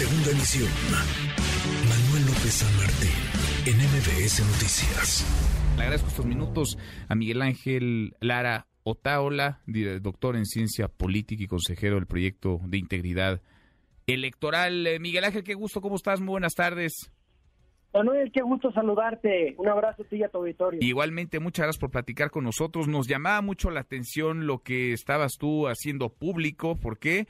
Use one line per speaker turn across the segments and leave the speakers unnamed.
Segunda emisión. Manuel López San Martín, en MBS Noticias.
Le agradezco estos minutos a Miguel Ángel Lara Otaola, doctor en ciencia política y consejero del proyecto de integridad electoral. Eh, Miguel Ángel, qué gusto, ¿cómo estás? Muy buenas tardes.
Manuel, qué gusto saludarte. Un abrazo a ti y a tu auditorio.
Igualmente, muchas gracias por platicar con nosotros. Nos llamaba mucho la atención lo que estabas tú haciendo público. ¿Por qué?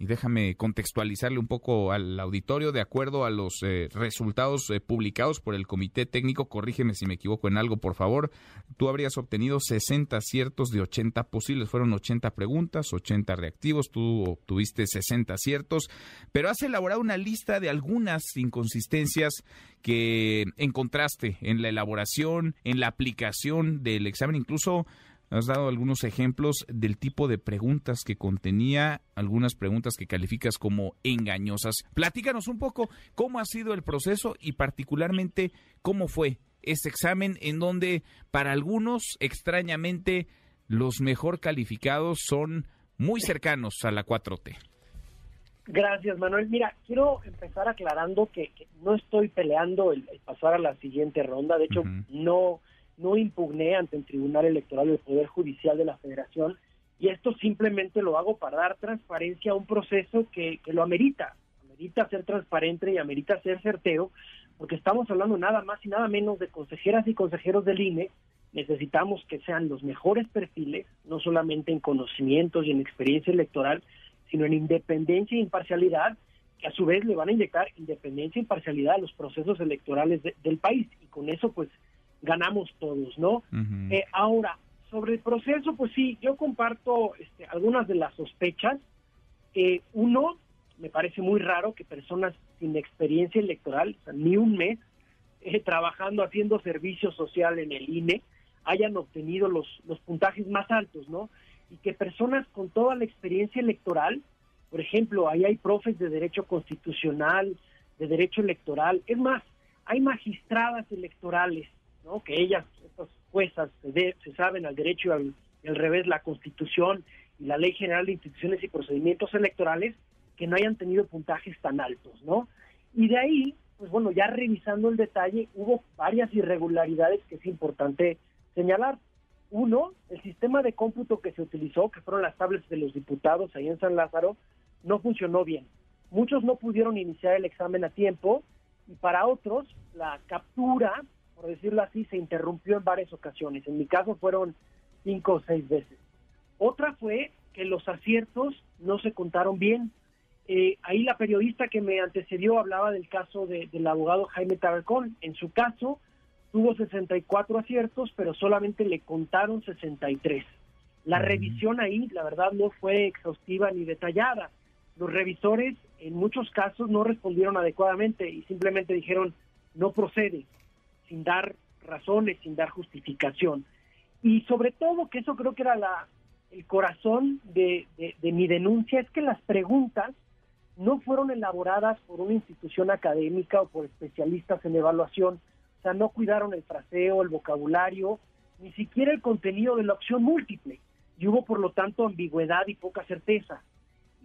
Y déjame contextualizarle un poco al auditorio. De acuerdo a los eh, resultados eh, publicados por el comité técnico, corrígeme si me equivoco en algo, por favor, tú habrías obtenido 60 aciertos de 80 posibles, fueron 80 preguntas, 80 reactivos, tú obtuviste 60 aciertos, pero has elaborado una lista de algunas inconsistencias que encontraste en la elaboración, en la aplicación del examen, incluso Has dado algunos ejemplos del tipo de preguntas que contenía, algunas preguntas que calificas como engañosas. Platícanos un poco cómo ha sido el proceso y particularmente cómo fue este examen en donde para algunos extrañamente los mejor calificados son muy cercanos a la 4T.
Gracias, Manuel. Mira, quiero empezar aclarando que, no estoy peleando el, pasar a la siguiente ronda. De hecho, no no impugné ante el Tribunal Electoral del Poder Judicial de la Federación y esto simplemente lo hago para dar transparencia a un proceso que, que lo amerita, amerita ser transparente y amerita ser certero, porque estamos hablando nada más y nada menos de consejeras y consejeros del INE, necesitamos que sean los mejores perfiles, no solamente en conocimientos y en experiencia electoral, sino en independencia e imparcialidad, que a su vez le van a inyectar independencia e imparcialidad a los procesos electorales del país. Y con eso, pues, ganamos todos, ¿no? Eh, ahora, sobre el proceso, pues sí, yo comparto este, algunas de las sospechas. Eh, uno, me parece muy raro que personas sin experiencia electoral, ni un mes, eh, trabajando, haciendo servicio social en el INE, hayan obtenido los, los puntajes más altos, ¿no? Y que personas con toda la experiencia electoral, por ejemplo, ahí hay profes de derecho constitucional, de derecho electoral, es más, hay magistradas electorales que ellas, estas juezas, se, se saben al derecho y al, revés la Constitución y la Ley General de Instituciones y Procedimientos Electorales, que no hayan tenido puntajes tan altos, ¿no? Y de ahí, pues bueno, ya revisando el detalle, hubo varias irregularidades que es importante señalar. Uno, el sistema de cómputo que se utilizó, que fueron las tablets de los diputados ahí en San Lázaro, no funcionó bien. Muchos no pudieron iniciar el examen a tiempo y para otros la captura por decirlo así, se interrumpió en varias ocasiones. En mi caso fueron cinco o seis veces. Otra fue que los aciertos no se contaron bien. Eh, ahí la periodista que me antecedió hablaba del caso del abogado Jaime Tabercón. En su caso tuvo 64 aciertos, pero solamente le contaron 63. La revisión ahí, la verdad, no fue exhaustiva ni detallada. Los revisores en muchos casos no respondieron adecuadamente y simplemente dijeron no procede sin dar razones, sin dar justificación. Y sobre todo, que eso creo que era la, el corazón de, mi denuncia, es que las preguntas no fueron elaboradas por una institución académica o por especialistas en evaluación, o sea, no cuidaron el fraseo, el vocabulario, ni siquiera el contenido de la opción múltiple, y hubo por lo tanto ambigüedad y poca certeza.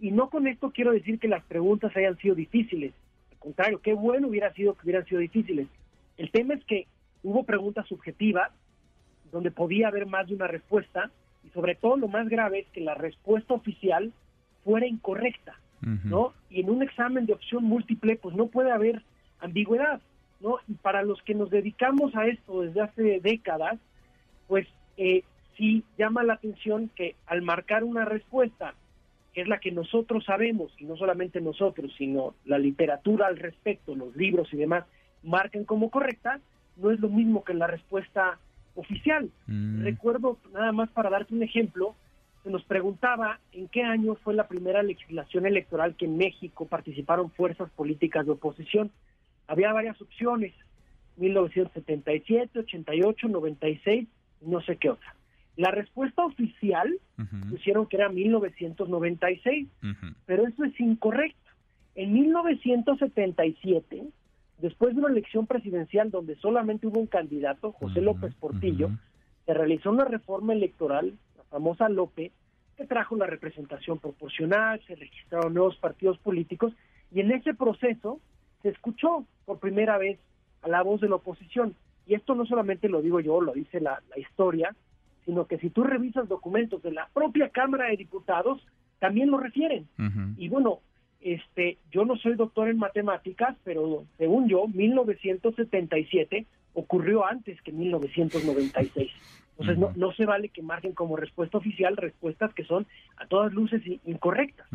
Y no con esto quiero decir que las preguntas hayan sido difíciles, al contrario, qué bueno hubiera sido que hubieran sido difíciles, el tema es que hubo preguntas subjetivas donde podía haber más de una respuesta y sobre todo lo más grave es que la respuesta oficial fuera incorrecta, ¿no? Y en un examen de opción múltiple pues no puede haber ambigüedad, ¿no? Y para los que nos dedicamos a esto desde hace décadas, pues eh, sí llama la atención que al marcar una respuesta, que es la que nosotros sabemos, y no solamente nosotros, sino la literatura al respecto, los libros y demás, marquen como correcta, no es lo mismo que la respuesta oficial. Mm. Recuerdo, nada más para darte un ejemplo, se nos preguntaba en qué año fue la primera legislación electoral que en México participaron fuerzas políticas de oposición. Había varias opciones, 1977, 88, 96, no sé qué otra. La respuesta oficial pusieron que era 1996, pero eso es incorrecto. En 1977 después de una elección presidencial donde solamente hubo un candidato, José López Portillo, se realizó una reforma electoral, la famosa López, que trajo la representación proporcional, se registraron nuevos partidos políticos Y en ese proceso se escuchó por primera vez a la voz de la oposición. Y esto no solamente lo digo yo, lo dice la, historia, sino que si tú revisas documentos de la propia Cámara de Diputados, también lo refieren. Y bueno, este, yo no soy doctor en matemáticas, pero según yo, 1977 ocurrió antes que 1996. Entonces, no, no se vale que marquen como respuesta oficial respuestas que son a todas luces incorrectas.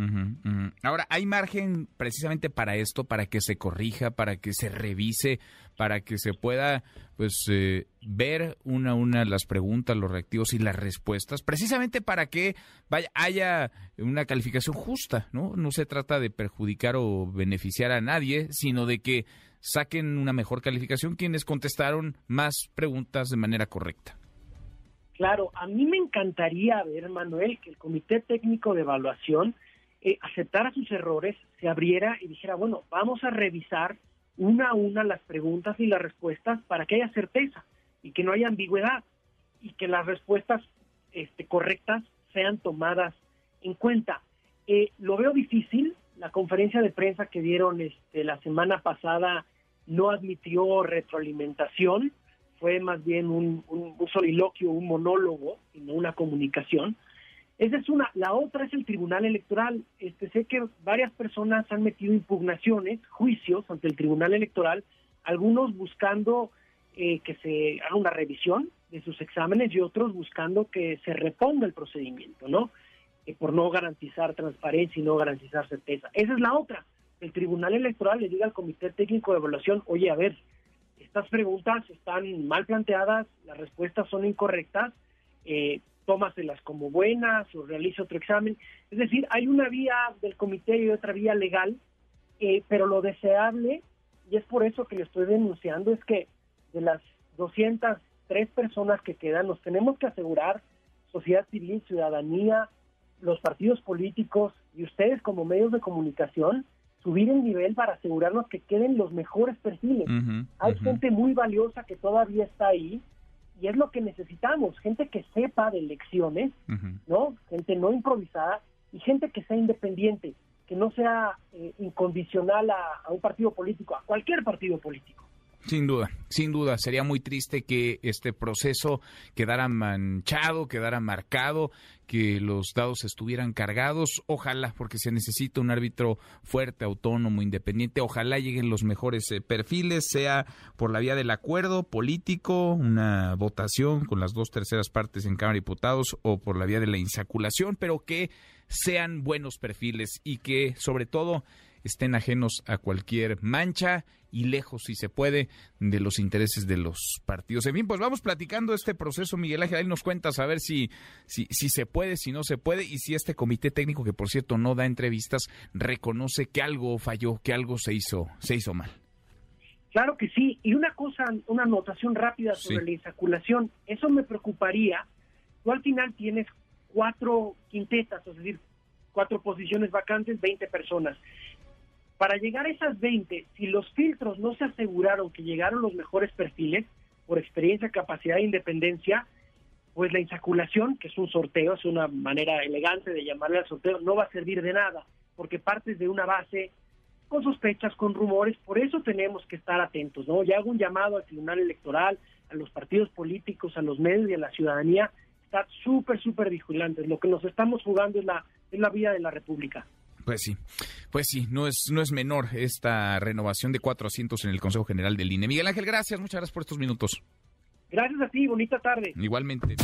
Ahora, ¿hay margen precisamente para esto, para que se corrija, para que se revise, para que se pueda pues eh, ver una a una las preguntas, los reactivos y las respuestas, precisamente para que vaya, haya una calificación justa, ¿no? No se trata de perjudicar o beneficiar a nadie, sino de que saquen una mejor calificación quienes contestaron más preguntas de manera correcta.
Claro, a mí me encantaría ver, Manuel, que el Comité Técnico de Evaluación eh, aceptara sus errores, se abriera y dijera, bueno, vamos a revisar una a una las preguntas y las respuestas para que haya certeza y que no haya ambigüedad y que las respuestas este, correctas sean tomadas en cuenta. Eh, lo veo difícil, la conferencia de prensa que dieron este, la semana pasada no admitió retroalimentación, fue más bien un, soliloquio, un monólogo, y no una comunicación. Esa es una. La otra es el Tribunal Electoral. Este, sé que varias personas han metido impugnaciones, juicios ante el Tribunal Electoral, algunos buscando eh, que se haga una revisión de sus exámenes y otros buscando que se reponga el procedimiento, ¿no? Eh, por no garantizar transparencia y no garantizar certeza. Esa es la otra. El Tribunal Electoral le diga al Comité Técnico de Evaluación, oye, a ver, estas preguntas están mal planteadas, las respuestas son incorrectas, eh, tómaselas como buenas o realice otro examen. Es decir, hay una vía del comité y otra vía legal, eh, pero lo deseable, y es por eso que le estoy denunciando, es que de las 203 personas que quedan, nos tenemos que asegurar, sociedad civil, ciudadanía, los partidos políticos y ustedes como medios de comunicación, subir el nivel para asegurarnos que queden los mejores perfiles. Hay gente muy valiosa que todavía está ahí y es lo que necesitamos, gente que sepa de elecciones, ¿no? Gente no improvisada y gente que sea independiente, que no sea eh, incondicional a un partido político, a cualquier partido político.
Sin duda, sin duda, sería muy triste que este proceso quedara manchado, quedara marcado, que los dados estuvieran cargados. Ojalá, porque se necesita un árbitro fuerte, autónomo, independiente. Ojalá lleguen los mejores eh, perfiles, sea por la vía del acuerdo político, una votación con las dos terceras partes en Cámara de Diputados, o por la vía de la insaculación, pero que sean buenos perfiles y que, sobre todo, estén ajenos a cualquier mancha y lejos, si se puede, de los intereses de los partidos. En fin, pues vamos platicando este proceso, Miguel Ángel, ahí nos cuentas a ver si, si, si se puede, si no se puede, y si este comité técnico, que por cierto no da entrevistas, reconoce que algo falló, que algo se hizo, se hizo mal.
Claro que sí, y una cosa, una anotación rápida sobre la insaculación, eso me preocuparía. Tú al final tienes cuatro quintetas, es decir, cuatro posiciones vacantes, 20 personas. Para llegar a esas 20, si los filtros no se aseguraron que llegaron los mejores perfiles, por experiencia, capacidad e independencia, pues la insaculación, que es un sorteo, es una manera elegante de llamarle al sorteo, no va a servir de nada, porque partes de una base con sospechas, con rumores, por eso tenemos que estar atentos, ¿no? Ya hago un llamado al Tribunal Electoral, a los partidos políticos, a los medios y a la ciudadanía, estar súper, súper vigilantes. Lo que nos estamos jugando es la, es la vida de la República.
Pues sí, pues sí, no es, no es menor esta renovación de cuatro asientos en el Consejo General del INE. Miguel Ángel, gracias, muchas gracias por estos minutos.
Gracias a ti, bonita tarde.
Igualmente.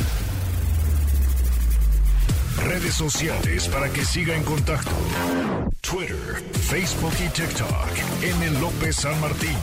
Redes sociales para que siga en contacto: Twitter, Facebook y TikTok. M. López San Martín.